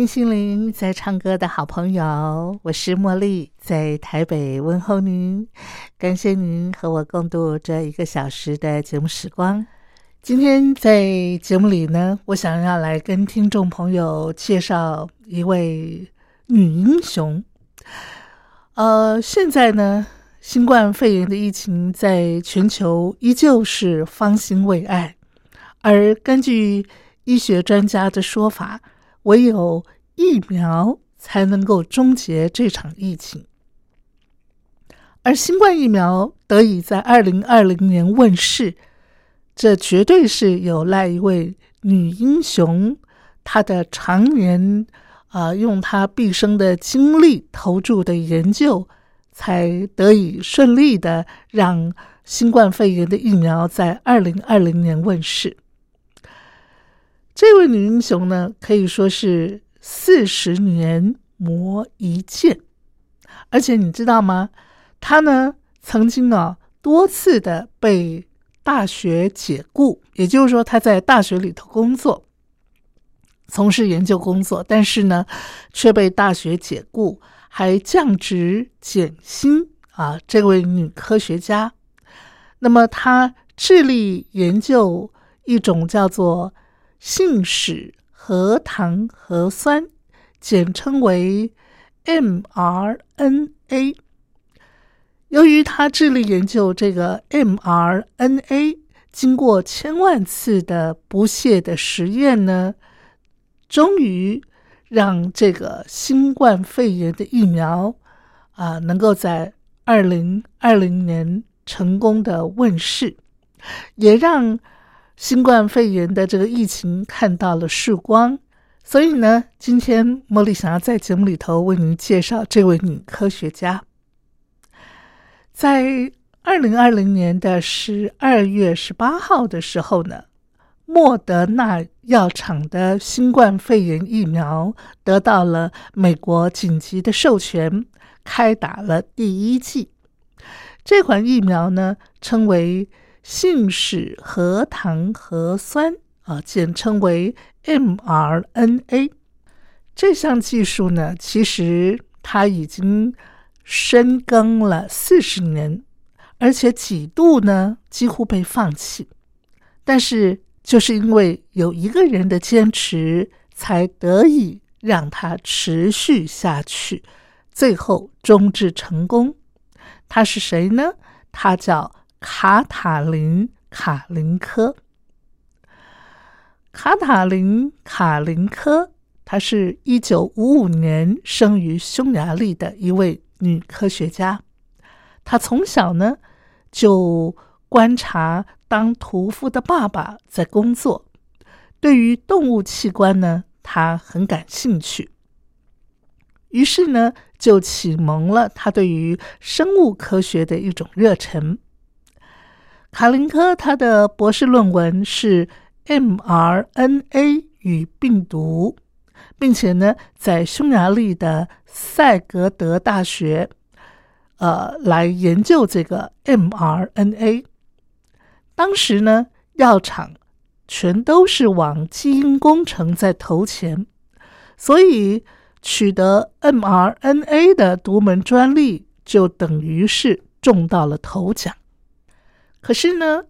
听心灵在唱歌的好朋友，我是茉莉，在台北问候您。感谢您和我共度这一个小时的节目时光。今天在节目里呢，我想要来跟听众朋友介绍一位女英雄。呃，现在呢，新冠肺炎的疫情在全球依旧是方兴未艾，而根据医学专家的说法。唯有疫苗才能够终结这场疫情，而新冠疫苗得以在二零二零年问世，这绝对是有赖一位女英雄，她的常年啊用她毕生的精力投注的研究，才得以顺利的让新冠肺炎的疫苗在二零二零年问世。这位女英雄呢，可以说是四十年磨一剑，而且你知道吗？她呢曾经啊多次的被大学解雇，也就是说她在大学里头工作，从事研究工作，但是呢却被大学解雇，还降职减薪啊！这位女科学家，那么她致力研究一种叫做。信使核糖核酸，简称为 mRNA。由于他致力研究这个 mRNA，经过千万次的不懈的实验呢，终于让这个新冠肺炎的疫苗啊，能够在二零二零年成功的问世，也让。新冠肺炎的这个疫情看到了曙光，所以呢，今天茉莉想要在节目里头为您介绍这位女科学家。在二零二零年的十二月十八号的时候呢，莫德纳药厂的新冠肺炎疫苗得到了美国紧急的授权，开打了第一剂。这款疫苗呢，称为。信使核糖核酸啊，简称为 mRNA。这项技术呢，其实它已经深耕了四十年，而且几度呢几乎被放弃。但是，就是因为有一个人的坚持，才得以让它持续下去，最后终至成功。他是谁呢？他叫。卡塔琳·卡林科，卡塔琳·卡林科，她是一九五五年生于匈牙利的一位女科学家。她从小呢就观察当屠夫的爸爸在工作，对于动物器官呢，她很感兴趣。于是呢，就启蒙了她对于生物科学的一种热忱。卡林科他的博士论文是 mRNA 与病毒，并且呢，在匈牙利的塞格德大学，呃，来研究这个 mRNA。当时呢，药厂全都是往基因工程在投钱，所以取得 mRNA 的独门专利，就等于是中到了头奖。可是呢，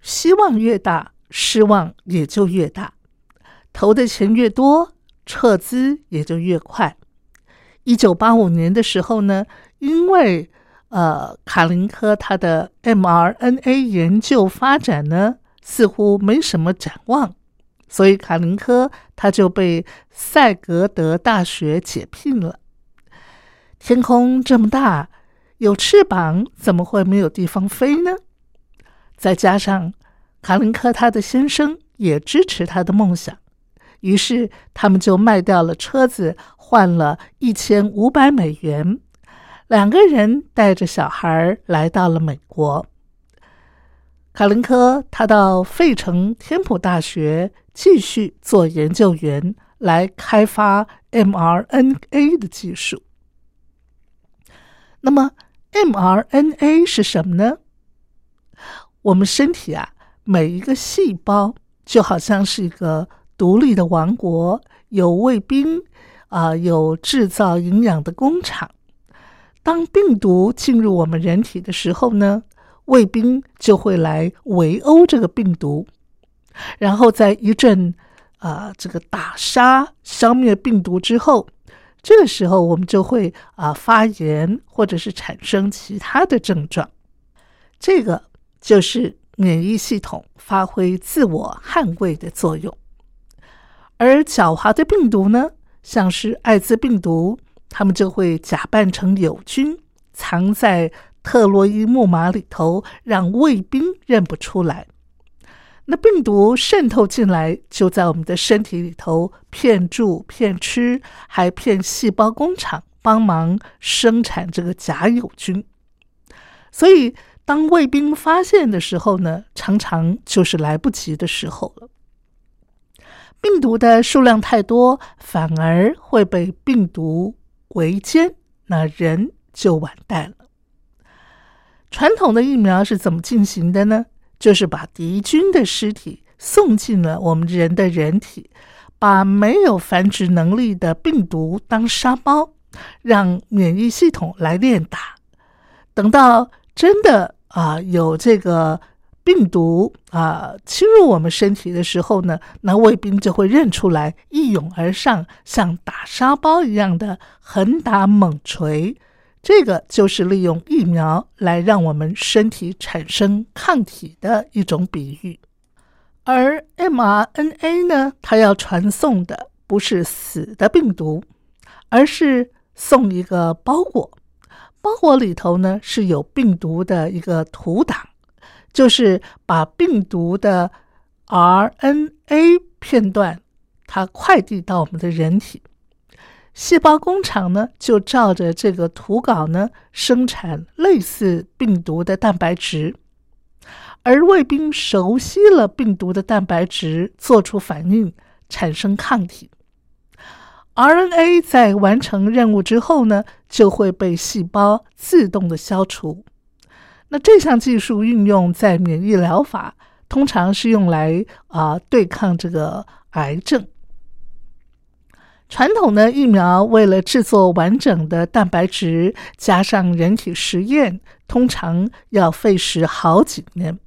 希望越大，失望也就越大。投的钱越多，撤资也就越快。一九八五年的时候呢，因为呃卡林科他的 mRNA 研究发展呢似乎没什么展望，所以卡林科他就被塞格德大学解聘了。天空这么大，有翅膀怎么会没有地方飞呢？再加上卡林科他的先生也支持他的梦想，于是他们就卖掉了车子，换了一千五百美元。两个人带着小孩来到了美国。卡林科他到费城天普大学继续做研究员，来开发 mRNA 的技术。那么，mRNA 是什么呢？我们身体啊，每一个细胞就好像是一个独立的王国，有卫兵啊，有制造营养的工厂。当病毒进入我们人体的时候呢，卫兵就会来围殴这个病毒，然后在一阵啊这个打杀、消灭病毒之后。这个时候，我们就会啊发炎，或者是产生其他的症状。这个就是免疫系统发挥自我捍卫的作用。而狡猾的病毒呢，像是艾滋病毒，它们就会假扮成友军，藏在特洛伊木马里头，让卫兵认不出来。那病毒渗透进来，就在我们的身体里头骗住、骗吃，还骗细胞工厂帮忙生产这个假友菌。所以，当卫兵发现的时候呢，常常就是来不及的时候了。病毒的数量太多，反而会被病毒围歼，那人就完蛋了。传统的疫苗是怎么进行的呢？就是把敌军的尸体送进了我们人的人体，把没有繁殖能力的病毒当沙包，让免疫系统来练打。等到真的啊有这个病毒啊侵入我们身体的时候呢，那卫兵就会认出来，一涌而上，像打沙包一样的横打猛锤。这个就是利用疫苗来让我们身体产生抗体的一种比喻，而 mRNA 呢，它要传送的不是死的病毒，而是送一个包裹，包裹里头呢是有病毒的一个图档，就是把病毒的 RNA 片段它快递到我们的人体。细胞工厂呢，就照着这个图稿呢，生产类似病毒的蛋白质，而卫兵熟悉了病毒的蛋白质，做出反应，产生抗体。RNA 在完成任务之后呢，就会被细胞自动的消除。那这项技术运用在免疫疗法，通常是用来啊对抗这个癌症。传统的疫苗为了制作完整的蛋白质，加上人体实验，通常要费时好几年。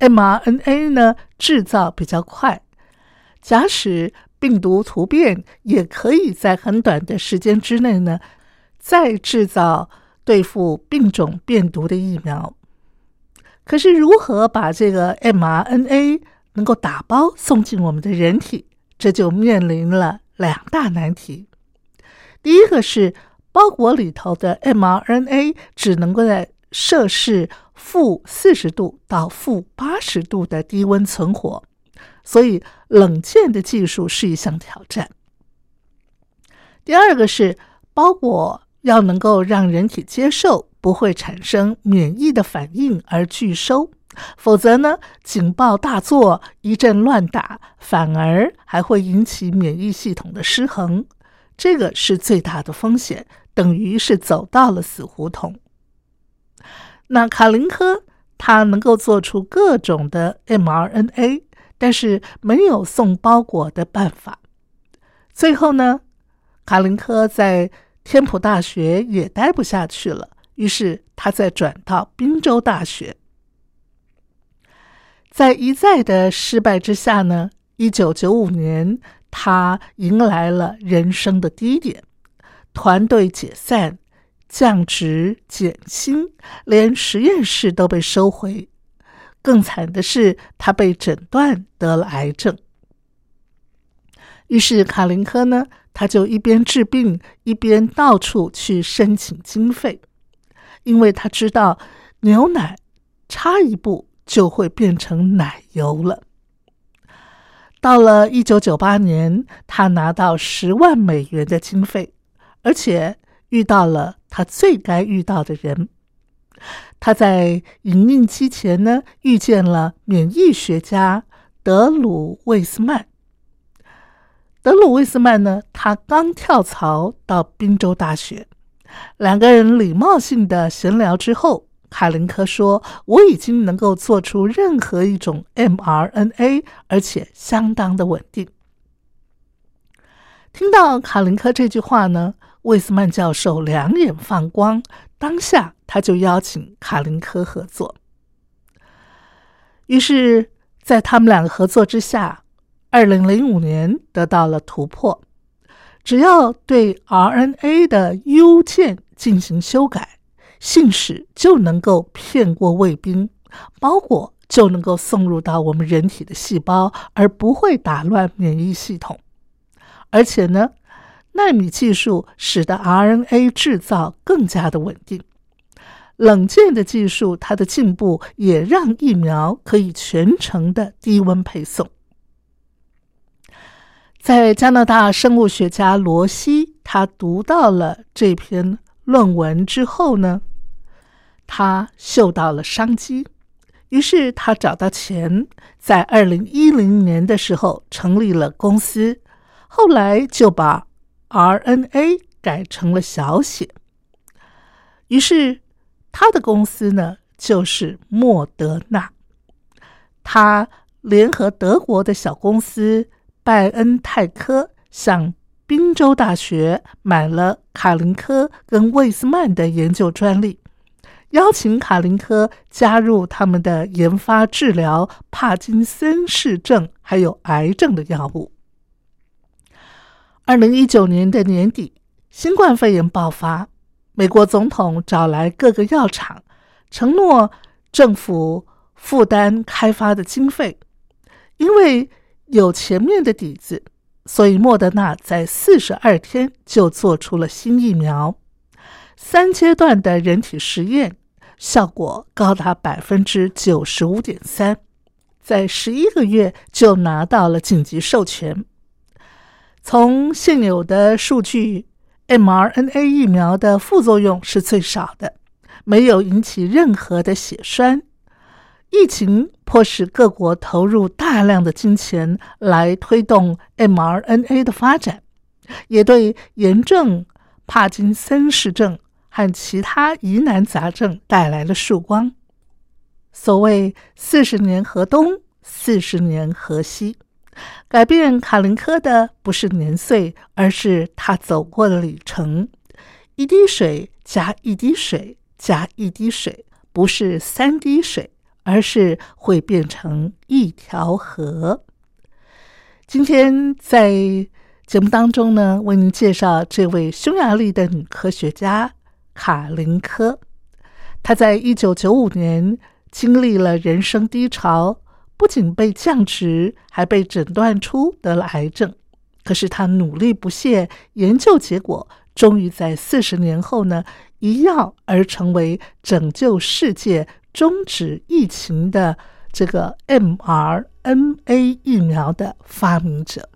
mRNA 呢，制造比较快，假使病毒突变，也可以在很短的时间之内呢，再制造对付病种变毒的疫苗。可是，如何把这个 mRNA 能够打包送进我们的人体，这就面临了。两大难题，第一个是包裹里头的 mRNA 只能够在摄氏负四十度到负八十度的低温存活，所以冷箭的技术是一项挑战。第二个是包裹要能够让人体接受，不会产生免疫的反应而拒收。否则呢，警报大作，一阵乱打，反而还会引起免疫系统的失衡，这个是最大的风险，等于是走到了死胡同。那卡林科他能够做出各种的 mRNA，但是没有送包裹的办法。最后呢，卡林科在天普大学也待不下去了，于是他再转到宾州大学。在一再的失败之下呢，一九九五年，他迎来了人生的低点，团队解散、降职、减薪，连实验室都被收回。更惨的是，他被诊断得了癌症。于是卡林科呢，他就一边治病，一边到处去申请经费，因为他知道牛奶差一步就会变成奶油了。到了一九九八年，他拿到十万美元的经费，而且遇到了他最该遇到的人。他在营运期前呢，遇见了免疫学家德鲁魏斯曼。德鲁魏斯曼呢，他刚跳槽到宾州大学，两个人礼貌性的闲聊之后，卡林科说：“我已经能够做出任何一种 mRNA，而且相当的稳定。”听到卡林科这句话呢，魏斯曼教授两眼放光，当下他就邀请卡林科合作。于是，在他们两个合作之下。二零零五年得到了突破，只要对 RNA 的 U 键进行修改，信使就能够骗过卫兵，包裹就能够送入到我们人体的细胞，而不会打乱免疫系统。而且呢，纳米技术使得 RNA 制造更加的稳定。冷键的技术，它的进步也让疫苗可以全程的低温配送。在加拿大生物学家罗西，他读到了这篇论文之后呢，他嗅到了商机，于是他找到钱，在二零一零年的时候成立了公司，后来就把 RNA 改成了小写，于是他的公司呢就是莫德纳，他联合德国的小公司。拜恩泰科向宾州大学买了卡林科跟魏斯曼的研究专利，邀请卡林科加入他们的研发治疗帕金森氏症还有癌症的药物。二零一九年的年底，新冠肺炎爆发，美国总统找来各个药厂，承诺政府负担开发的经费，因为。有前面的底子，所以莫德纳在四十二天就做出了新疫苗，三阶段的人体实验效果高达百分之九十五点三，在十一个月就拿到了紧急授权。从现有的数据，mRNA 疫苗的副作用是最少的，没有引起任何的血栓。疫情迫使各国投入大量的金钱来推动 mRNA 的发展，也对炎症、帕金森氏症和其他疑难杂症带来了曙光。所谓“四十年河东，四十年河西”，改变卡林科的不是年岁，而是他走过的旅程。一滴水加一滴水加一滴水，不是三滴水。而是会变成一条河。今天在节目当中呢，为您介绍这位匈牙利的女科学家卡林科。她在一九九五年经历了人生低潮，不仅被降职，还被诊断出得了癌症。可是他努力不懈，研究结果终于在四十年后呢，一药而成为拯救世界。终止疫情的这个 mRNA 疫苗的发明者。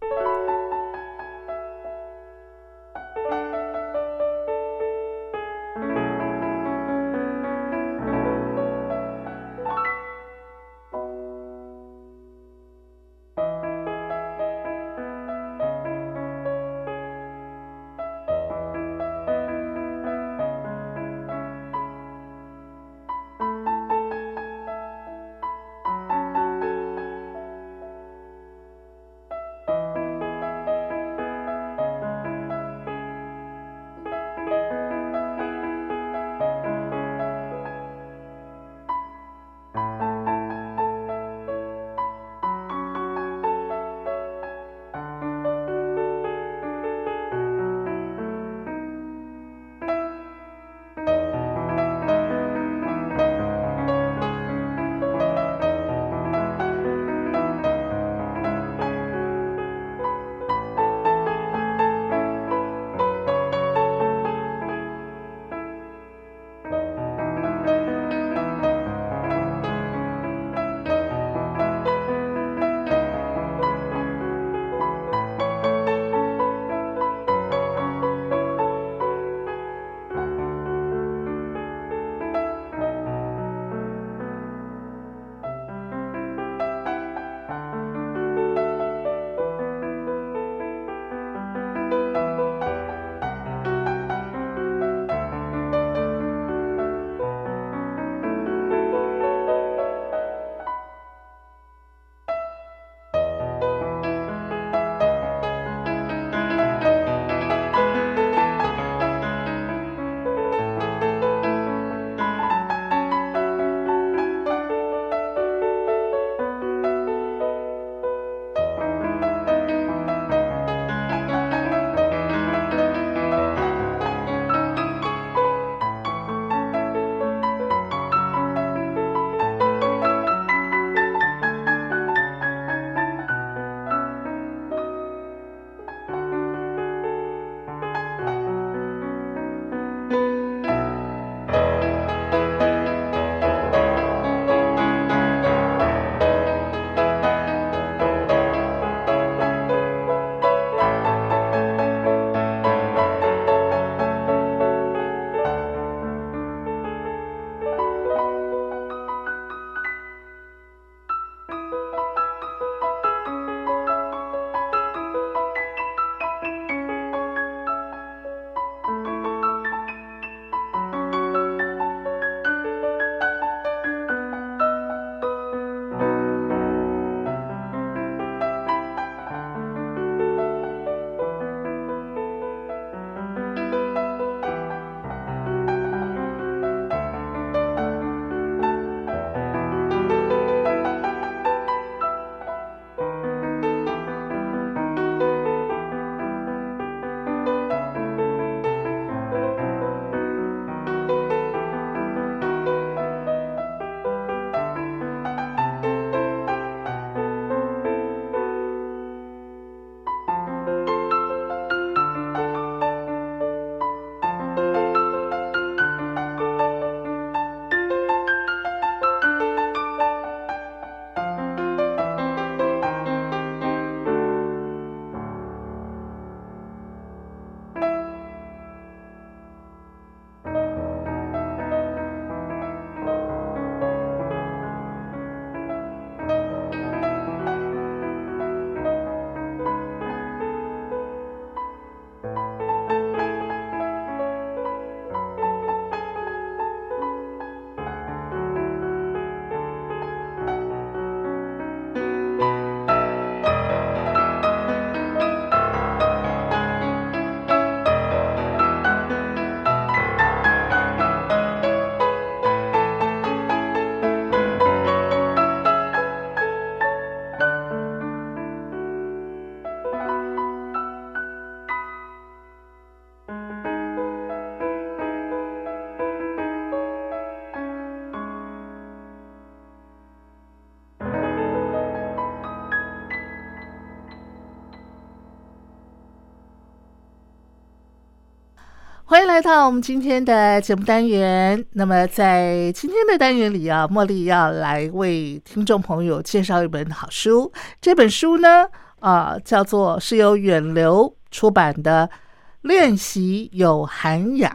来到我们今天的节目单元。那么，在今天的单元里啊，茉莉要来为听众朋友介绍一本好书。这本书呢，啊，叫做是由远流出版的《练习有涵养》，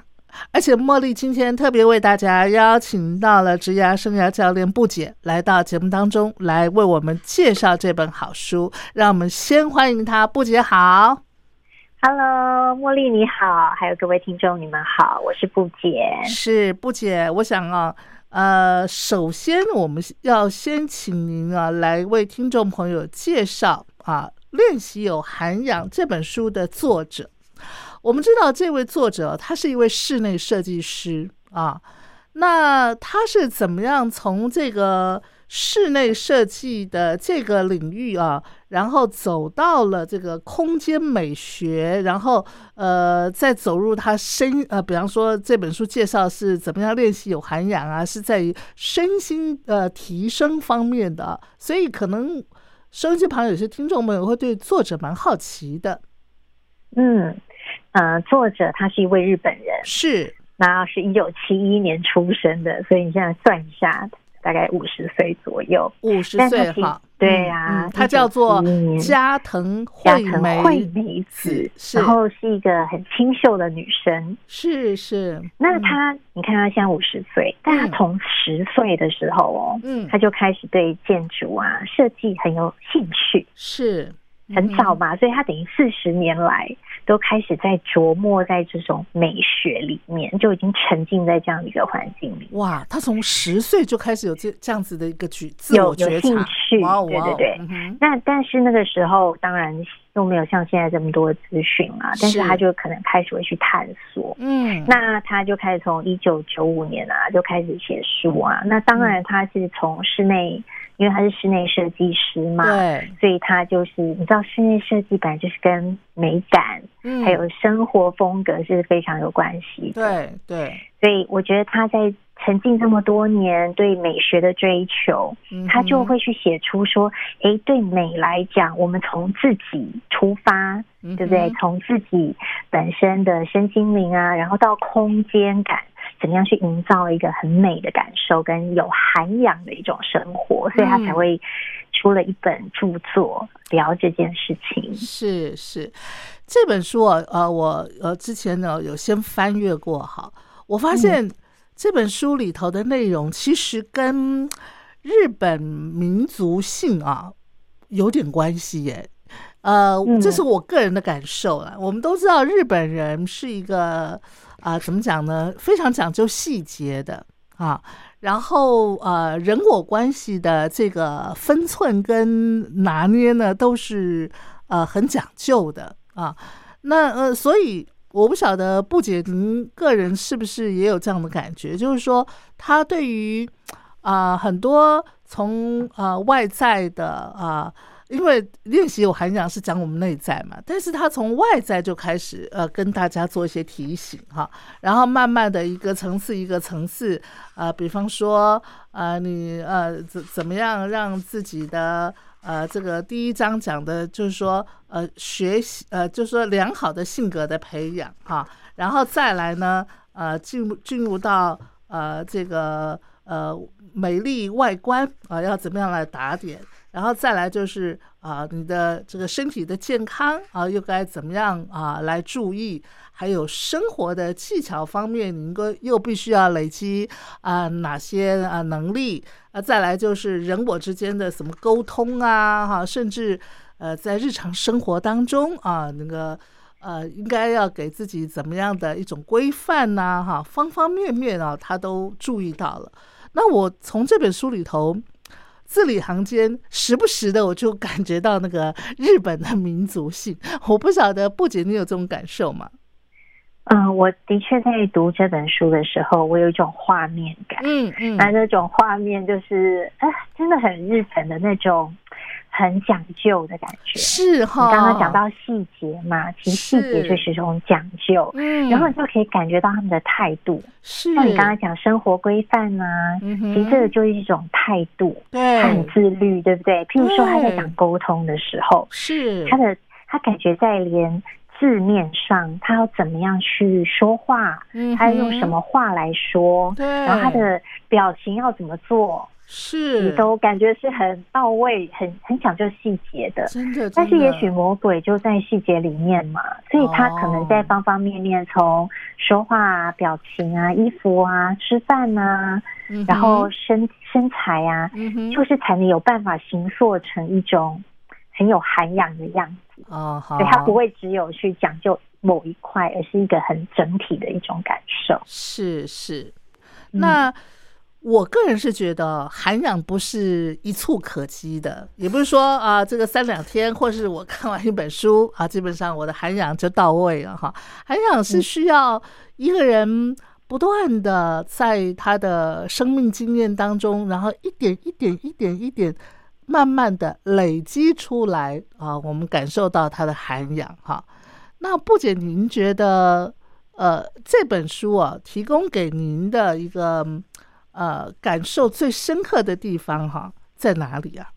而且茉莉今天特别为大家邀请到了职涯生涯教练布姐来到节目当中，来为我们介绍这本好书。让我们先欢迎她，布姐好。Hello，茉莉你好，还有各位听众你们好，我是布姐。是布姐，我想啊，呃，首先我们要先请您啊来为听众朋友介绍啊《练习有涵养》这本书的作者。我们知道这位作者他是一位室内设计师啊，那他是怎么样从这个？室内设计的这个领域啊，然后走到了这个空间美学，然后呃，再走入他身呃，比方说这本书介绍是怎么样练习有涵养啊，是在于身心呃提升方面的，所以可能收音机旁有些听众朋友会对作者蛮好奇的。嗯，呃，作者他是一位日本人，是，那是一九七一年出生的，所以你现在算一下。大概五十岁左右，五十岁哈，对呀，她叫做加藤惠美惠美子，然后是一个很清秀的女生，是是。那她，你看她现在五十岁，但她从十岁的时候哦，嗯，她就开始对建筑啊设计很有兴趣，是。很早嘛，所以她等于四十年来都开始在琢磨在这种美学里面，就已经沉浸在这样的一个环境里。哇，他从十岁就开始有这这样子的一个举有有兴趣，对对对。那但是那个时候当然又没有像现在这么多资讯啊，但是他就可能开始会去探索。嗯，那他就开始从一九九五年啊就开始写书啊。那当然他是从室内。因为他是室内设计师嘛，对，所以他就是你知道，室内设计本来就是跟美感，嗯，还有生活风格是非常有关系的，对对。所以我觉得他在沉浸这么多年对美学的追求，他就会去写出说，哎，对美来讲，我们从自己出发，对不对？从自己本身的身心灵啊，然后到空间感。怎么样去营造一个很美的感受，跟有涵养的一种生活，所以他才会出了一本著作聊这件事情。是是，这本书啊，呃，我呃之前呢有先翻阅过，哈，我发现这本书里头的内容其实跟日本民族性啊有点关系耶。呃，这是我个人的感受了。我们都知道日本人是一个。啊，怎么讲呢？非常讲究细节的啊，然后呃，人我关系的这个分寸跟拿捏呢，都是呃很讲究的啊。那呃，所以我不晓得布姐您个人是不是也有这样的感觉，就是说他对于啊很多从呃外在的啊。因为练习有涵养是讲我们内在嘛，但是他从外在就开始呃跟大家做一些提醒哈，然后慢慢的一个层次一个层次啊，比方说呃你呃怎怎么样让自己的呃这个第一章讲的就是说呃学习呃就是说良好的性格的培养哈，然后再来呢呃进入进入到呃这个呃美丽外观啊要怎么样来打点。然后再来就是啊，你的这个身体的健康啊，又该怎么样啊来注意？还有生活的技巧方面，你应该又必须要累积啊哪些啊能力？啊，再来就是人我之间的什么沟通啊，哈，甚至呃在日常生活当中啊，那个呃应该要给自己怎么样的一种规范呐，哈，方方面面啊，他都注意到了。那我从这本书里头。字里行间，时不时的我就感觉到那个日本的民族性。我不晓得不仅你有这种感受吗？嗯，我的确在读这本书的时候，我有一种画面感。嗯嗯，那那种画面就是，哎，真的很日本的那种。很讲究的感觉。是哈，你刚刚讲到细节嘛，其实细节就是一种讲究，嗯，然后你就可以感觉到他们的态度，是。那你刚刚讲生活规范呐，其实这个就是一种态度，对，他很自律，对不对？譬如说他在讲沟通的时候，是他的他感觉在连字面上，他要怎么样去说话，嗯他要用什么话来说，对，然后他的表情要怎么做，是你都感觉是很到位、很很讲究细节的。真的，但是也许魔鬼就在细节里面嘛，所以他可能在方方面面，从说话啊、表情啊、衣服啊、吃饭啊，嗯然后身身材啊，嗯就是才能有办法形塑成一种很有涵养的样子。哦好，所以他不会只有去讲究某一块，而是一个很整体的一种感受。是是，嗯那。我个人是觉得涵养不是一蹴可及的，也不是说啊，这个三两天，或是我看完一本书啊，基本上我的涵养就到位了哈。涵养是需要一个人不断的在他的生命经验当中，然后一点一点、一点一点，慢慢的累积出来啊，我们感受到他的涵养哈。那不仅，您觉得呃这本书啊，提供给您的一个呃感受最深刻的地方哈，在哪里啊？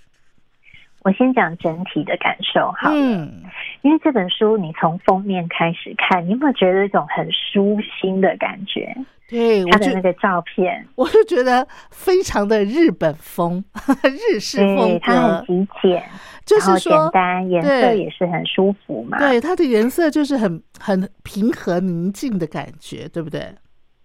我先讲整体的感受好了，嗯，因为这本书你从封面开始看，你有没有觉得一种很舒心的感觉？对，我它的那个照片，我就觉得非常的日本风，日式风格，它很，极简，就是说简，单，颜色也是很舒服嘛。对它的颜色就是很很平和宁静的感觉，对不对？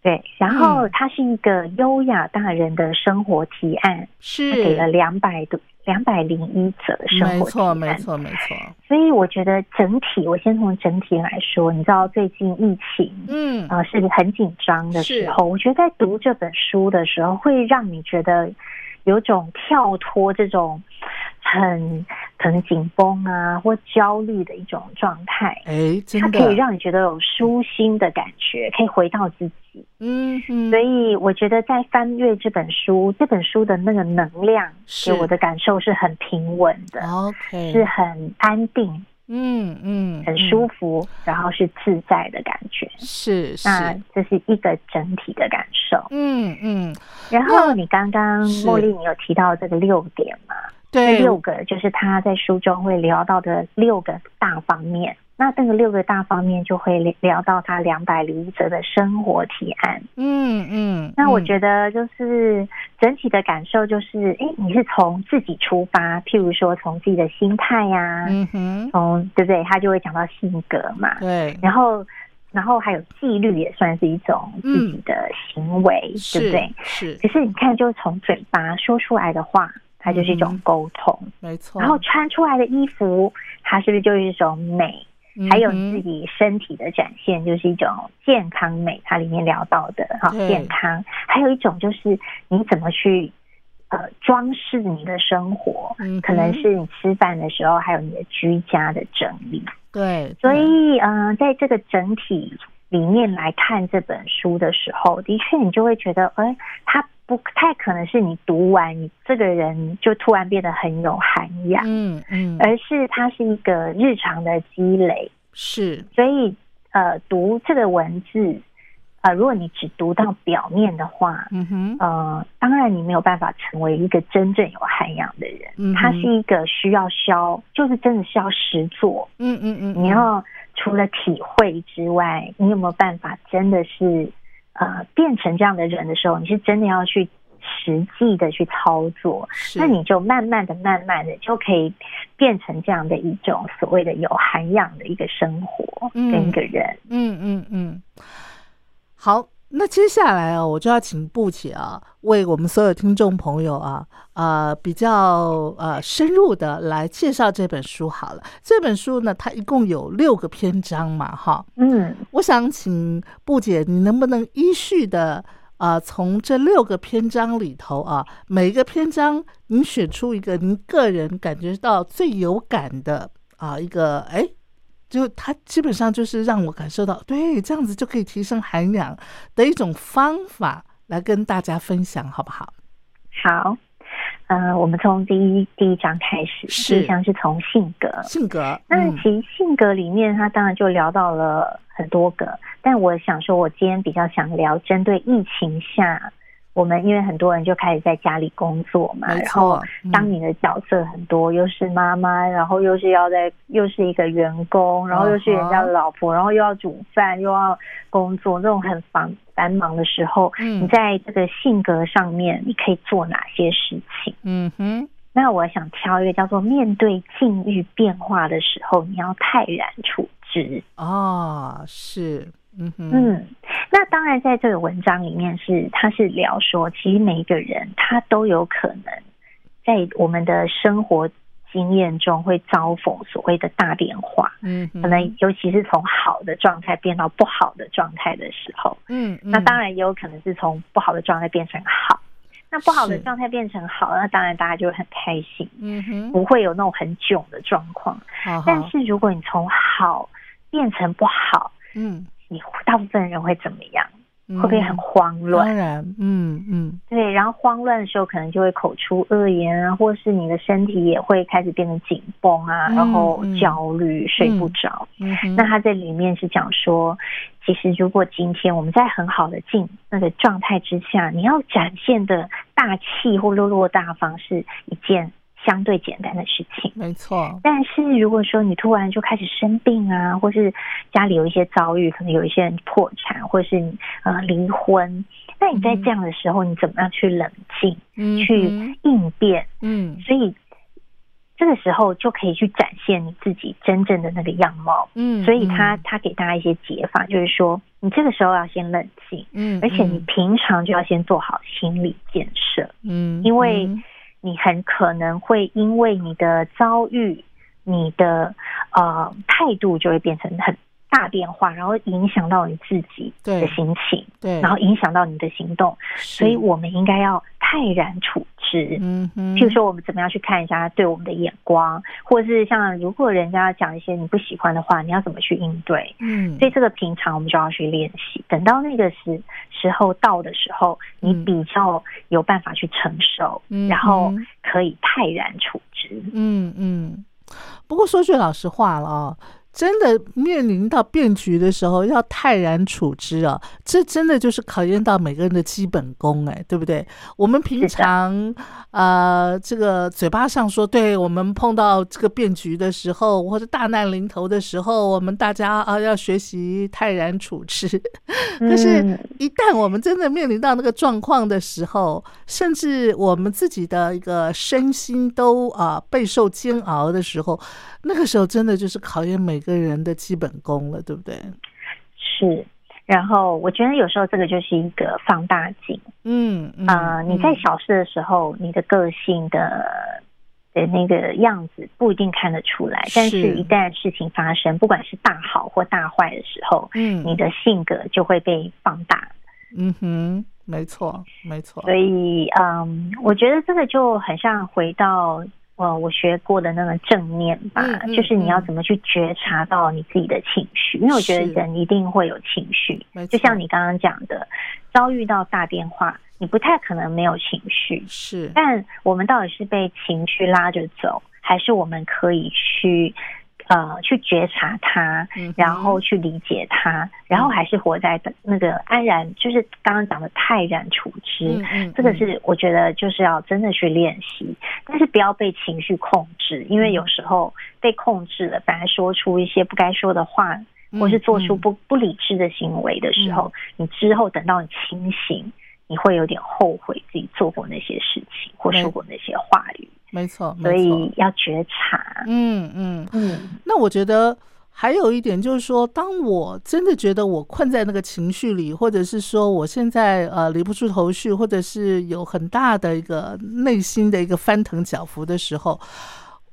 对，然后嗯它是一个优雅大人的生活提案，是给了是，两百多两百零一则的生活提没错，没错，没错。所以我觉得整体，我先从整体来说，你知道最近疫情。嗯，呃，是很紧张的时候，我觉得在读这本书的时候，会让你觉得有种跳脱这种很可能紧绷啊或焦虑的一种状态。哎，真的，它可以让你觉得有舒心的感觉，可以回到自己。嗯嗯，所以我觉得在翻阅这本书，这本书的那个能量给我的感受是很平稳的，OK，是很安定、嗯嗯，很舒服，然后是自在的感觉。是是，那这是一个整体的感受。嗯嗯，然后你刚刚茉莉，你有提到这个六点嘛？这对，六个就是他在书中会聊到的六个大方面。那那个六个大方面就会聊到他两百零一则的生活提案。嗯嗯，那我，觉得就是整体的感受就是，哎，你是从自己出发，譬如说从自己的心态呀、嗯哼，从对不对？他就会讲到性格嘛，对，然后然后还有纪律也算是一种自己的行为，对不是对？是，可是你看，就从嘴巴说出来的话，它就是一种嗯沟通，没错，然后穿出来的衣服，它是不是就是一种美？还有自嗯己身体的展现，就是一种健康美。它里面聊到的哈，对健康，还有一种就是你怎么去呃装饰你的生活，嗯可能是你吃饭的时候，还有你的居家的整理。对，所以，嗯、在这个整体里面来看这本书的时候，的确你就会觉得，哎，它不太可能是你读完，你这个人就突然变得很有涵养，嗯嗯，而是它是一个日常的积累。是，所以，呃，读这个文字，呃，如果你只读到表面的话，嗯哼，呃，当然你没有办法成为一个真正有涵养的人。嗯哼它是一个需要消，就是真的是要实做。嗯嗯嗯，你要除了体会之外，你有没有办法真的是呃变成这样的人的时候，你是真的要去实际的去操作，那你就慢慢的、慢慢的就可以变成这样的一种所谓的有涵养的一个生活嗯。跟一个人。嗯嗯嗯，好，那接下来啊，我就要请布姐啊，为我们所有听众朋友啊，呃，比较呃深入的来介绍这本书好了。这本书呢，它一共有六个篇章嘛，哈，嗯，我想请布姐，你能不能依序的啊、呃从这六个篇章里头啊，每一个篇章您选出一个您个人感觉到最有感的啊、一个，哎，就它基本上就是让我感受到，对，这样子就可以提升涵养的一种方法，来跟大家分享，好不好？好。呃，我们从第一第一章开始，第一章是从性格，性格，那嗯其实性格里面，他当然就聊到了很多个，但我想说，我今天比较想聊针对疫情下，我们因为很多人就开始在家里工作嘛，然后当你的角色很多，又是妈妈，然后又是要在，又是一个员工，然后又是人家的老婆，然后又要煮饭，又要工作，这种很繁繁忙的时候，你在这个性格上面，你可以做哪些事情？嗯哼。那我想挑一个叫做面对境遇变化的时候，你要泰然处之。哦，是。嗯嗯，那当然，在这个文章里面是，他是聊说，其实每一个人他都有可能在我们的生活经验中会遭逢所谓的大变化。嗯，可能尤其是从好的状态变到不好的状态的时候。嗯，那当然也有可能是从不好的状态变成好。那不好的状态变成好，那当然大家就会很开心。嗯哼，不会有那种很囧的状况。但是如果你从好变成不好，嗯。你大部分人会怎么样？会不会很慌乱？当然，嗯嗯，对。然后慌乱的时候，可能就会口出恶言啊，或是你的身体也会开始变得紧绷啊，然后焦虑、睡不着。那他在里面是讲说，其实如果今天我们在很好的境那个状态之下，你要展现的大气或落落大方是一件。相对简单的事情，没错。但是如果说你突然就开始生病啊，或是家里有一些遭遇，可能有一些人破产，或是呃离婚，那你在这样的时候，你怎么样去冷静，去应变？嗯，所以这个时候就可以去展现你自己真正的那个样貌。嗯，所以他他给大家一些解法，就是说你这个时候要先冷静，嗯，而且你平常就要先做好心理建设，嗯，因为。你很可能会因为你的遭遇，你的呃态度就会变成很大变化，然后影响到你自己的心情，对，然后影响到你的行动，所以我们应该要泰然处之。嗯哼，譬如说，我们怎么样去看一下他对我们的眼光，或者是像如果人家讲一些你不喜欢的话，你要怎么去应对？嗯，所以这个平常我们就要去练习，等到那个时时候到的时候，你比较有办法去承受，然后可以泰然处之。嗯嗯，不过说句老实话了啊。真的面临到变局的时候，要泰然处之啊！这真的就是考验到每个人的基本功，哎，对不对？我们平常呃，这个嘴巴上说，对我们碰到这个变局的时候，或者大难临头的时候，我们大家啊要学习泰然处之。可是，一旦我们真的面临到那个状况的时候，甚至我们自己的一个身心都啊备受煎熬的时候，那个时候真的就是考验每个。个人的基本功了，对不对？是，然后我觉得有时候这个就是一个放大镜。嗯啊，你在小事的时候，你的个性的的那个样子不一定看得出来，但是一旦事情发生，不管是大好或大坏的时候，嗯，你的性格就会被放大。嗯哼，没错，没错。所以，嗯，我觉得这个就很像回到。呃，我学过的那个正念吧，就是你要怎么去觉察到你自己的情绪，因为我觉得人一定会有情绪，就像你刚刚讲的，遭遇到大变化，你不太可能没有情绪，是。但我们到底是被情绪拉着走，还是我们可以去？呃，去觉察它，然后去理解它，然后还是活在那个安然，就是刚刚讲的泰然处之。这个是我觉得就是要真的去练习，但是不要被情绪控制，因为有时候被控制了，反而说出一些不该说的话，或是做出不不理智的行为的时候，你之后等到你清醒，你会有点后悔自己做过那些事情或说过那些话语。没错，所以要觉察。嗯嗯嗯。那我觉得还有一点就是说，当我真的觉得我困在那个情绪里，或者是说我现在呃理不出头绪，或者是有很大的一个内心的一个翻腾脚伏的时候，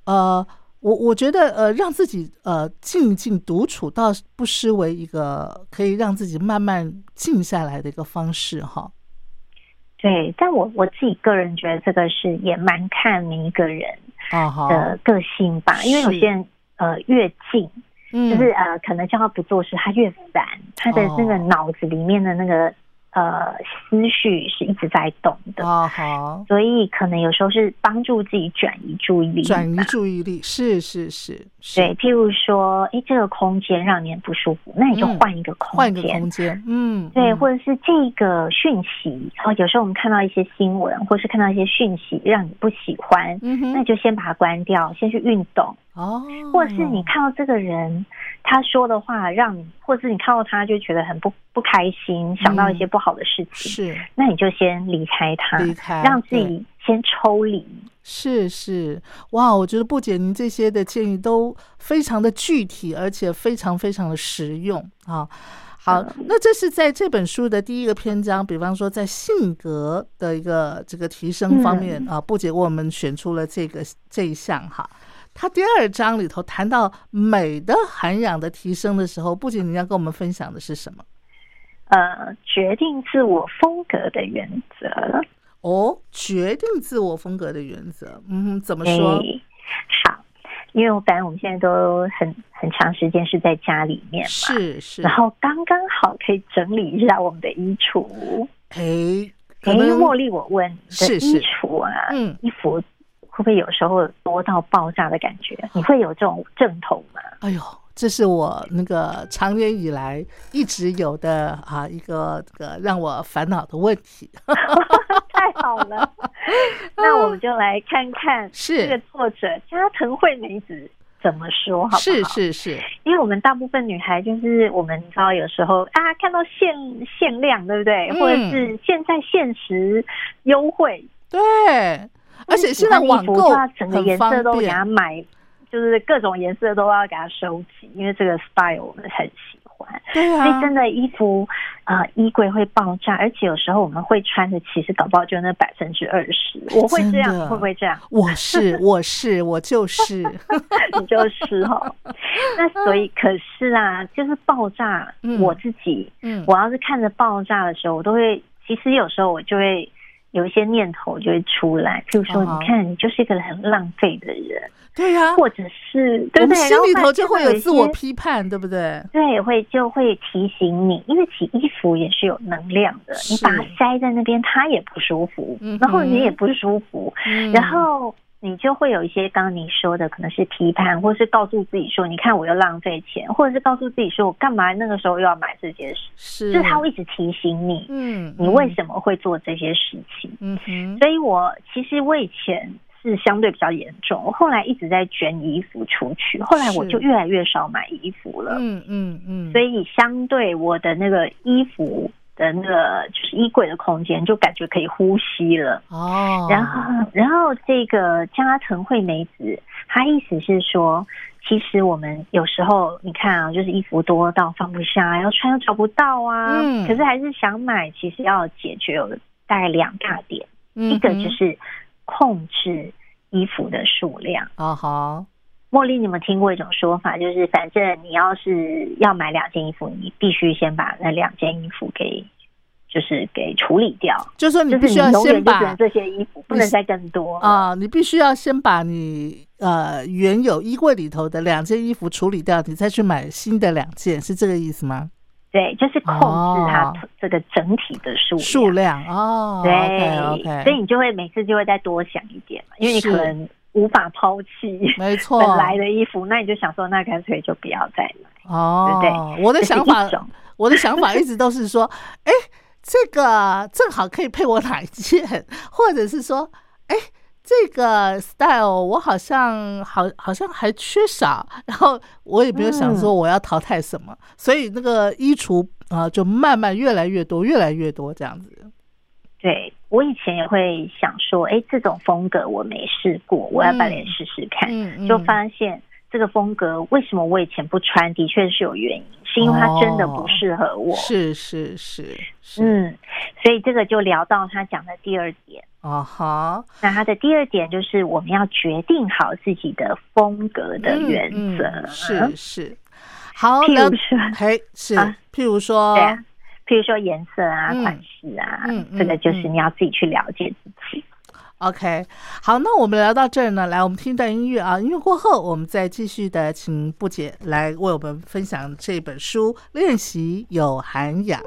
呃，我我觉得呃让自己呃静静独处，倒不失为一个可以让自己慢慢静下来的一个方式哈。对，但我我自己个人觉得这个是也蛮看每一个人的个性吧，因为有些人呃越近，就是呃可能叫他不做事，他越烦，他的那个脑子里面的那个呃，思绪是一直在动的。哦，好，所以可能有时候是帮助自己转移注意力，转移注意力，是是是，对，譬如说，哎，这个空间让你很不舒服，那你就换一个空间，换一个空间，嗯，对，或者是这个讯息，然后有时候我们看到一些新闻，或是看到一些讯息让你不喜欢，嗯那就先把它关掉，先去运动。哦，或者是你看到这个人他说的话，让你，或者是你看到他就觉得很不不开心，想到一些不好的事情，是，那你就先离开他，离开，让自己先抽离。是是，哇，我觉得不姐您这些的建议都非常的具体，而且非常非常的实用啊。好，那这是在这本书的第一个篇章，比方说在性格的一个这个提升方面啊，不姐为我们选出了这个这一项哈。他第二章里头谈到美的涵养的提升的时候，不仅你要跟我们分享的是什么？呃，决定自我风格的原则。哦，决定自我风格的原则，嗯，怎么说？好，因为我反正我们现在都很很长时间是在家里面嘛，是是，然后刚刚好可以整理一下我们的衣橱。哎，哎，茉莉，我问，是衣橱啊，嗯，衣服。会不会有时候多到爆炸的感觉？你会有这种阵痛吗？哎呦，这是我那个长远以来一直有的啊一个这个让我烦恼的问题。太好了，那我们就来看看是这个作者加藤惠美子怎么说，好不好？是是是，因为我们大部分女孩就是我们知道有时候啊看到限限量，对不对？或者是现在限时优惠，对。而且现在网购整个颜色都给他买，就是各种颜色都要给他收集，因为这个 style 我们很喜欢。对啊，所以真的衣服啊，衣柜会爆炸，而且有时候我们会穿的，其实搞不好就那百分之二十。我会这样，会不会这样？我是，我是，我就是，你就是哦。那所以，可是啊，就是爆炸，我自己，嗯，我要是看着爆炸的时候，我都会，其实有时候我就会。有一些念头就会出来，譬如说，你看，你就是一个很浪费的人，对呀，或者是，对不对？心里头就会有自我批判，对不对？对，会就会提醒你，因为洗衣服也是有能量的，你把它塞在那边，它也不舒服，然后你也不舒服，然后。你就会有一些刚刚你说的，可能是批判，或是告诉自己说：“你看我又浪费钱。”或者是告诉自己说：“我干嘛那个时候又要买这些事？”是，就是他会一直提醒你，嗯，你为什么会做这些事情？嗯哼。所以我其实我以前是相对比较严重，我后来一直在捐衣服出去，后来我就越来越少买衣服了。嗯嗯嗯。所以相对我的那个衣服。的那个就是衣柜的空间，就感觉可以呼吸了哦。然后，然后这个加藤惠美子，她意思是说，其实我们有时候你看啊，就是衣服多到放不下，要穿又找不到啊。嗯。可是还是想买，其实要解决有大概两大点，一个就是控制衣服的数量。啊好。茉莉，你们听过一种说法，就是反正你要是要买两件衣服，你必须先把那两件衣服给，就是给处理掉。就说你必须要先把这些衣服不能再更多啊，你必须要先把你呃原有衣柜里头的两件衣服处理掉，你再去买新的两件，是这个意思吗？对，就是控制它这个整体的数数量哦。对所以你就会每次就会再多想一点嘛，因为你可能。无法抛弃，没错，本来的衣服，那你就想说，那干脆就不要再买，哦，对不对？我的想法，我的想法一直都是说，哎，这个正好可以配我哪一件，或者是说，哎，这个 style 我好像好好像还缺少，然后我也没有想说我要淘汰什么，所以那个衣橱啊，就慢慢越来越多，越来越多这样子。对我以前也会想说，哎，这种风格我没试过，我要把脸试试看。嗯就发现这个风格为什么我以前不穿，的确是有原因，是因为它真的不适合我。是是是，嗯，所以这个就聊到他讲的第二点。哦哈，那他的第二点就是我们要决定好自己的风格的原则。是是，好，譬如说，嘿，是，譬如说。譬如说颜色啊、款式啊，这个就是你要自己去了解自己。OK，好，那我们聊到这儿呢，来，我们听一段音乐啊，音乐过后，我们再继续的请布姐来为我们分享这本书《练习有涵养》。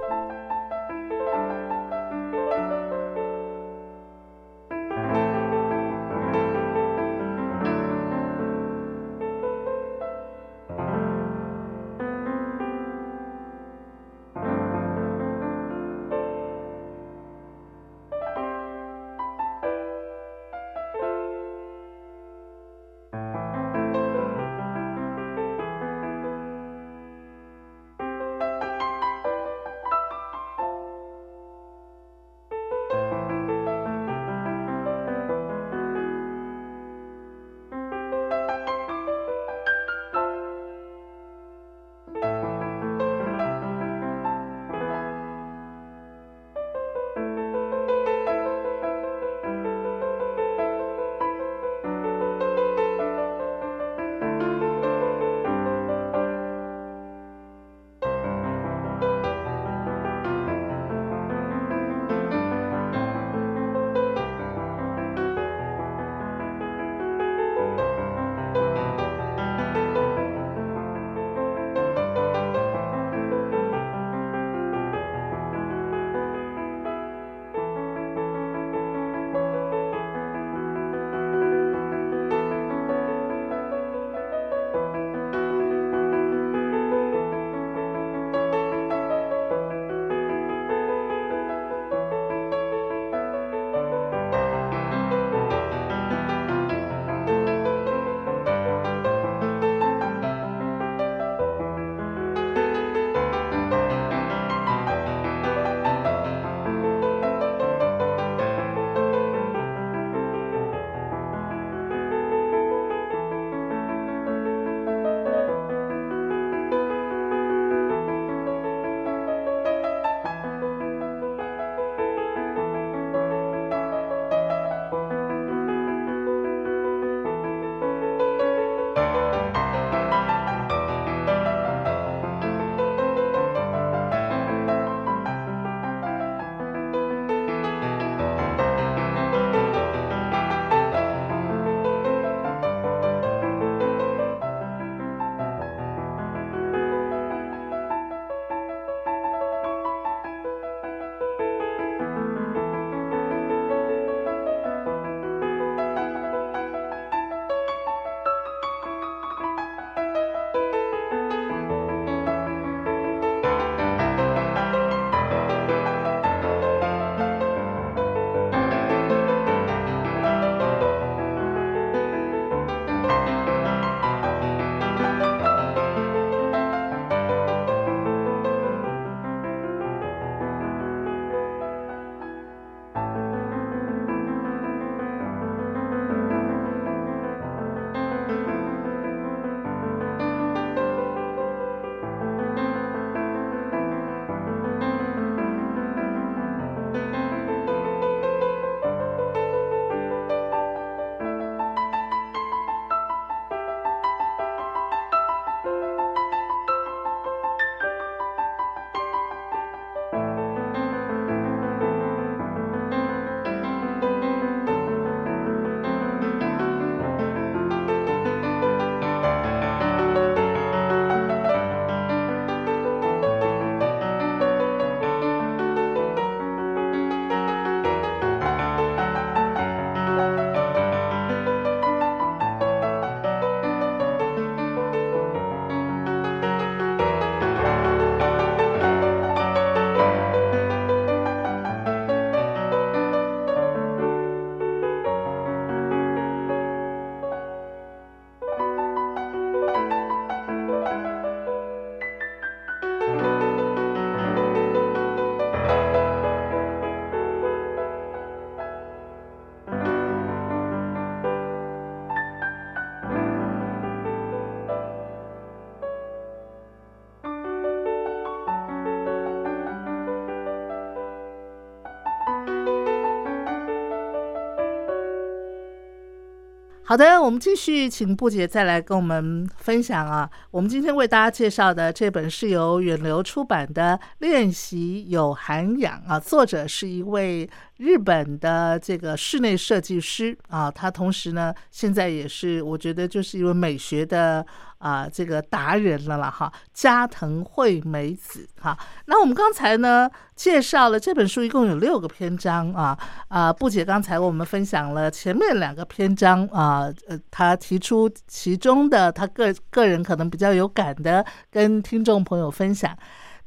好的，我们继续请布姐再来跟我们分享啊。我们今天为大家介绍的这本是由远流出版的《练习有涵养》啊，作者是一位日本的这个室内设计师啊，他同时呢，现在也是我觉得就是一位美学的。啊，这个达人了了哈，加藤惠美子哈。那我们刚才呢介绍了这本书，一共有六个篇章啊啊。布姐刚才我们分享了前面两个篇章啊，呃，他提出其中的他个个人可能比较有感的，跟听众朋友分享。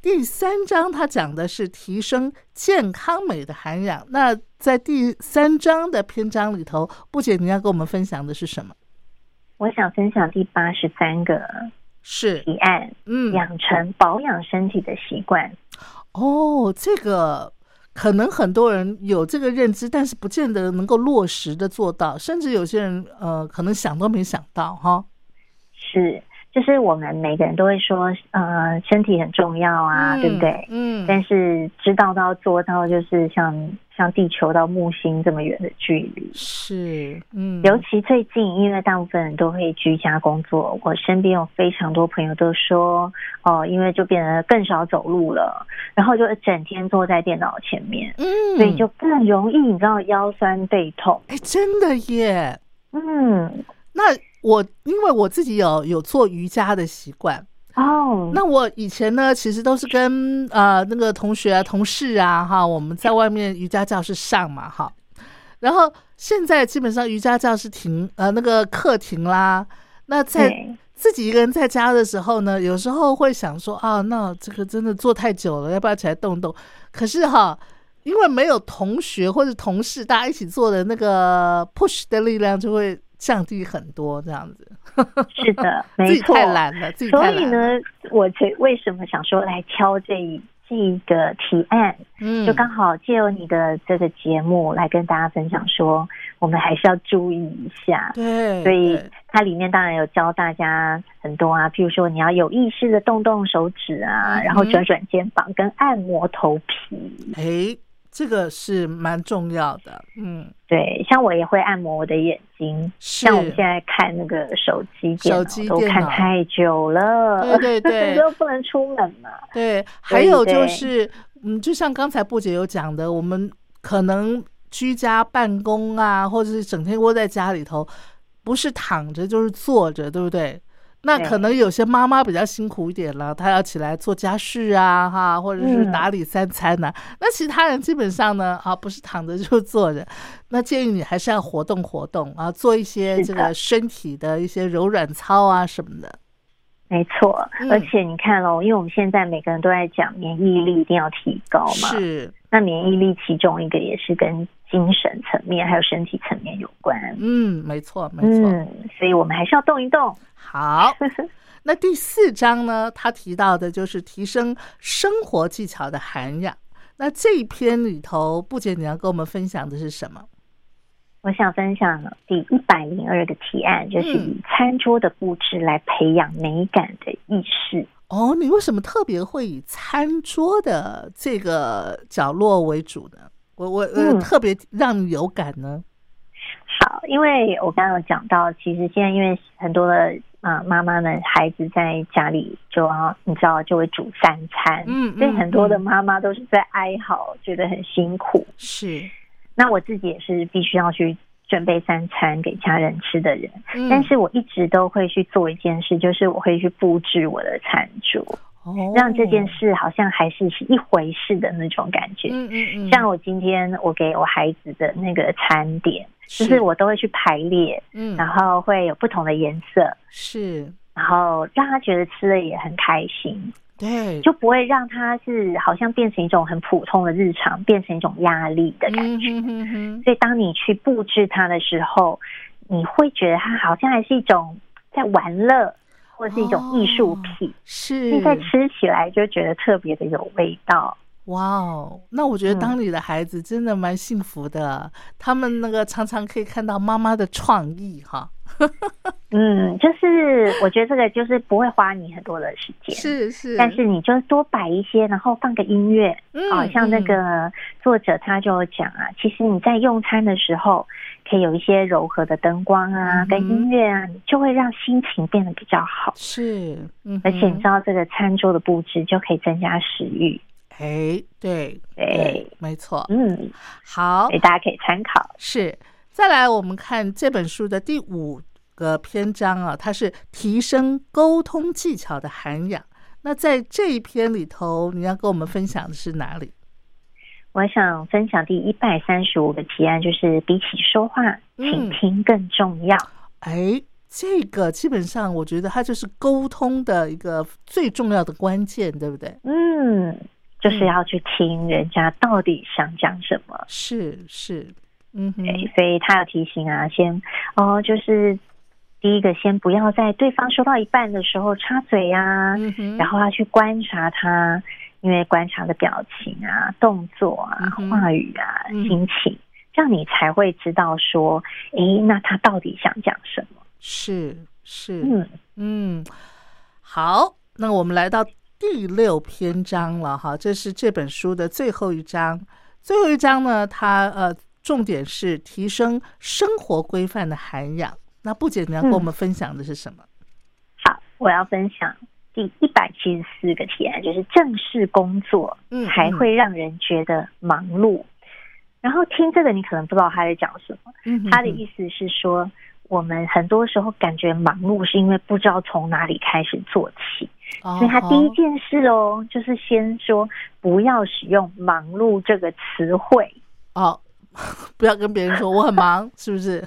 第三章他讲的是提升健康美的涵养。那在第三章的篇章里头，布姐你要跟我们分享的是什么？我想分享第八十三个是提案，嗯，养成保养身体的习惯。哦，这个可能很多人有这个认知，但是不见得能够落实的做到，甚至有些人呃，可能想都没想到哈。是。就是我们每个人都会说，呃，身体很重要啊，对不对？嗯。但是知道到做到，就是像像地球到木星这么远的距离。是，嗯。尤其最近，因为大部分人都会居家工作，我身边有非常多朋友都说，哦，因为就变得更少走路了，然后就整天坐在电脑前面，嗯，所以就更容易，你知道腰酸背痛。哎，真的耶。嗯。那。我因为我自己有有做瑜伽的习惯哦，那我以前呢，其实都是跟呃那个同学啊、同事啊哈，我们在外面瑜伽教室上嘛哈，然后现在基本上瑜伽教室停呃那个课停啦，那在自己一个人在家的时候呢，有时候会想说啊，那这个真的坐太久了，要不要起来动动？可是哈，因为没有同学或者同事大家一起做的那个 push 的力量就会。降低很多这样子，是的，没错，太懒了，自己所以呢，我为为什么想说来敲这一这一个提案？嗯，就刚好借由你的这个节目来跟大家分享，说我们还是要注意一下。对，所以它里面当然有教大家很多啊，譬如说你要有意识的动动手指啊，然后转转肩膀跟按摩头皮。哎。这个是蛮重要的，嗯，对，像我也会按摩我的眼睛，像我们现在看那个手机、手机都看太久了，对对对，都不能出门嘛。对，还有就是，嗯，就像刚才布姐有讲的，我们可能居家办公啊，或者是整天窝在家里头，不是躺着就是坐着，对不对？那可能有些妈妈比较辛苦一点了，她要起来做家事啊，哈，或者是打理三餐呢。那其他人基本上呢，啊，不是躺着就坐着。那建议你还是要活动活动啊，做一些这个身体的一些柔软操啊什么的。没错，而且你看哦，因为我们现在每个人都在讲免疫力一定要提高嘛，是。那免疫力其中一个也是跟精神层面还有身体层面有关。嗯，没错，没错。嗯，所以我们还是要动一动。好，那第四章呢？他提到的就是提升生活技巧的涵养。那这一篇里头，不姐你要跟我们分享的是什么？我想分享第一百零二个提案，就是以餐桌的布置来培养美感的意识。哦，你为什么特别会以餐桌的这个角落为主呢？我我呃特别让你有感呢？好，因为我刚刚有讲到，其实现在因为很多的啊妈妈们孩子在家里就啊，你知道就会煮三餐，嗯，所以很多的妈妈都是在哀嚎，觉得很辛苦。是，那我自己也是必须要去。准备三餐给家人吃的人，但是我一直都会去做一件事，就是我会去布置我的餐桌，让这件事好像还是是一回事的那种感觉。嗯嗯嗯。像我今天我给我孩子的那个餐点，就是我都会去排列，嗯，然后会有不同的颜色，是，然后让他觉得吃的也很开心。对，就不会让它是好像变成一种很普通的日常，变成一种压力的感觉。所以当你去布置它的时候，你会觉得它好像还是一种在玩乐，或是一种艺术品。是，在吃起来就觉得特别的有味道。哇哦，那我觉得当你的孩子真的蛮幸福的，他们那个常常可以看到妈妈的创意哈。嗯，就是我觉得这个就是不会花你很多的时间，是是，但是你就多摆一些，然后放个音乐，啊，像那个作者他就讲啊，其实你在用餐的时候，可以有一些柔和的灯光啊，跟音乐啊，就会让心情变得比较好。是，嗯，而且你知道这个餐桌的布置就可以增加食欲。哎，对对，没错。嗯，好，大家可以参考。是，再来我们看这本书的第五个篇章啊，它是提升沟通技巧的涵养。那在这一篇里头，你要跟我们分享的是哪里？我想分享第一百三十五个提案，就是比起说话，倾听更重要。哎，这个基本上我觉得它就是沟通的一个最重要的关键，对不对？嗯，就是要去听人家到底想讲什么。是是，嗯，所以他要提醒啊，先哦，就是第一个，先不要在对方说到一半的时候插嘴呀，然后要去观察他。因为观察的表情啊、动作啊、话语啊、心情，这样你才会知道说，诶，那他到底想讲什么？是是，嗯嗯，好，那我们来到第六篇章了哈，这是这本书的最后一章。最后一章呢，它呃，重点是提升生活规范的涵养。那不姐，你要跟我们分享的是什么？好，我要分享。第一百七十四个提案就是正式工作，嗯，才会让人觉得忙碌。然后听这个，你可能不知道他在讲什么。嗯，他的意思是说，我们很多时候感觉忙碌，是因为不知道从哪里开始做起。所以他第一件事哦，就是先说不要使用“忙碌”这个词汇哦。不要跟别人说我很忙，是不是？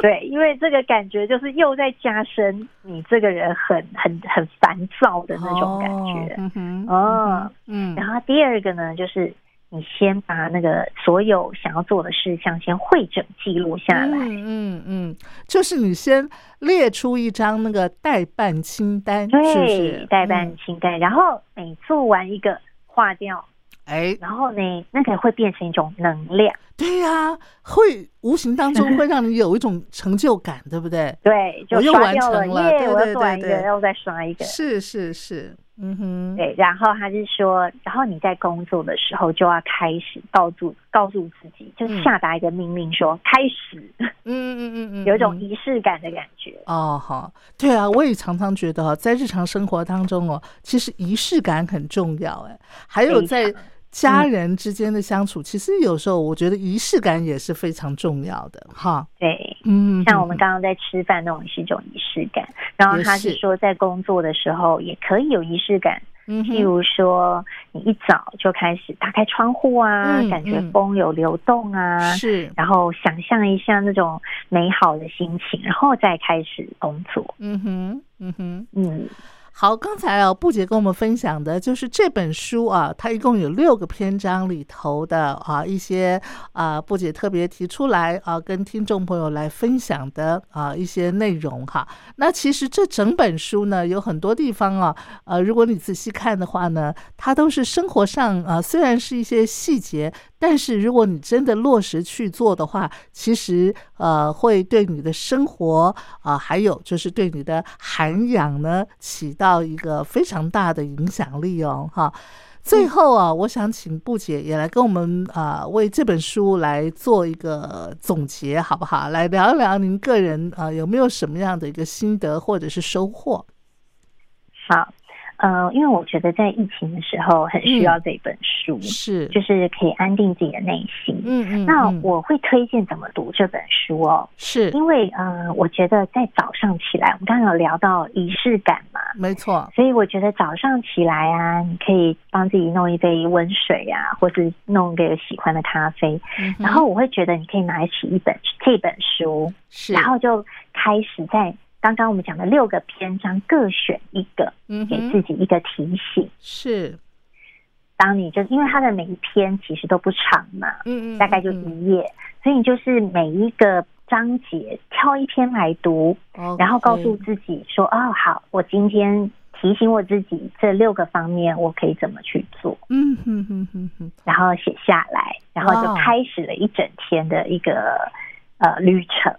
对，因为这个感觉就是又在加深你这个人很很很烦躁的那种感觉。嗯哼，哦，嗯。然后第二个呢，就是你先把那个所有想要做的事项先会整记录下来。嗯嗯嗯，就是你先列出一张那个代办清单，对，代办清单，然后每做完一个划掉。哎，然后呢，那个会变成一种能量。对呀，会无形当中会让你有一种成就感，对不对？对，就又完成了，对对对对，然后再刷一个。是是是，嗯哼。对，然后他是说，然后你在工作的时候就要开始告诉告诉自己，就下达一个命令，说开始。嗯嗯嗯嗯，有一种仪式感的感觉。哦，好，对啊，我也常常觉得在日常生活当中哦，其实仪式感很重要。哎，还有在。家人之间的相处，其实有时候我觉得仪式感也是非常重要的，哈。对，嗯，像我们刚刚在吃饭那种是一种仪式感。然后他是说，在工作的时候也可以有仪式感，嗯，譬如说你一早就开始打开窗户啊，感觉风有流动啊，是，然后想象一下那种美好的心情，然后再开始工作。嗯哼，嗯哼，嗯。好，刚才啊，布姐跟我们分享的就是这本书啊，它一共有六个篇章里头的啊一些啊，布姐特别提出来啊，跟听众朋友来分享的啊一些内容哈。那其实这整本书呢，有很多地方啊，呃，如果你仔细看的话呢，它都是生活上啊，虽然是一些细节。但是如果你真的落实去做的话，其实呃会对你的生活啊，还有就是对你的涵养呢，起到一个非常大的影响力哦，哈。最后啊，我想请布姐也来跟我们啊，为这本书来做一个总结，好不好？来聊一聊您个人啊，有没有什么样的一个心得或者是收获？好。呃，因为我觉得在疫情的时候很需要这本书，是就是可以安定自己的内心。嗯嗯，那我会推荐怎么读这本书哦？是因为呃，我觉得在早上起来，我们刚刚有聊到仪式感嘛，没错。所以我觉得早上起来啊，你可以帮自己弄一杯温水啊，或是弄个喜欢的咖啡，然后我会觉得你可以拿起一本这本书，是，然后就开始在。刚刚我们讲的六个篇章，各选一个，给自己一个提醒。是，当你就因为它的每一篇其实都不长嘛，嗯嗯，大概就一页，所以你就是每一个章节挑一篇来读，然后告诉自己说：“哦，好，我今天提醒我自己这六个方面，我可以怎么去做？”嗯哼哼哼哼，然后写下来，然后就开始了一整天的一个呃旅程。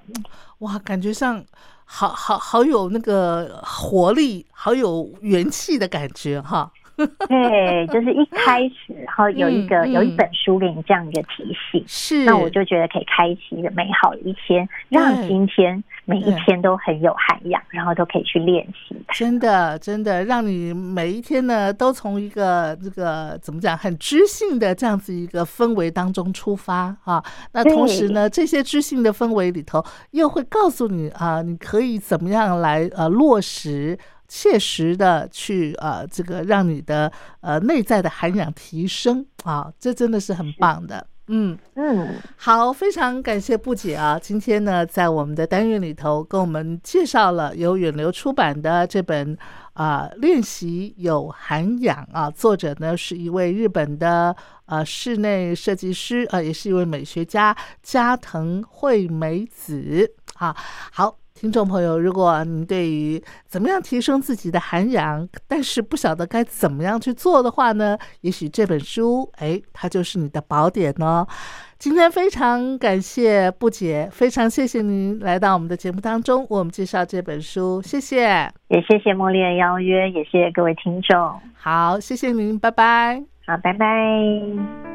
哇，感觉上。好好好，有那个活力，好有元气的感觉哈。对，就是一开始，然后有一个有一本书给你这样一个提醒，是，那我就觉得可以开启一个美好的一天，让今天每一天都很有涵养，然后都可以去练习。真的，真的，让你每一天呢，都从一个这个怎么讲，很知性的这样子一个氛围当中出发啊。那同时呢，这些知性的氛围里头，又会告诉你啊，你可以怎么样来呃落实。切实的去呃，这个让你的呃内在的涵养提升啊，这真的是很棒的。嗯嗯，好，非常感谢布姐啊，今天呢在我们的单元里头跟我们介绍了由远流出版的这本啊练习有涵养啊，作者呢是一位日本的呃室内设计师啊，也是一位美学家加藤惠美子啊，好。听众朋友，如果您对于怎么样提升自己的涵养，但是不晓得该怎么样去做的话呢？也许这本书，哎，它就是你的宝典哦。今天非常感谢布姐，非常谢谢您来到我们的节目当中，为我们介绍这本书，谢谢，也谢谢茉莉的邀约，也谢谢各位听众。好，谢谢您，拜拜。好，拜拜。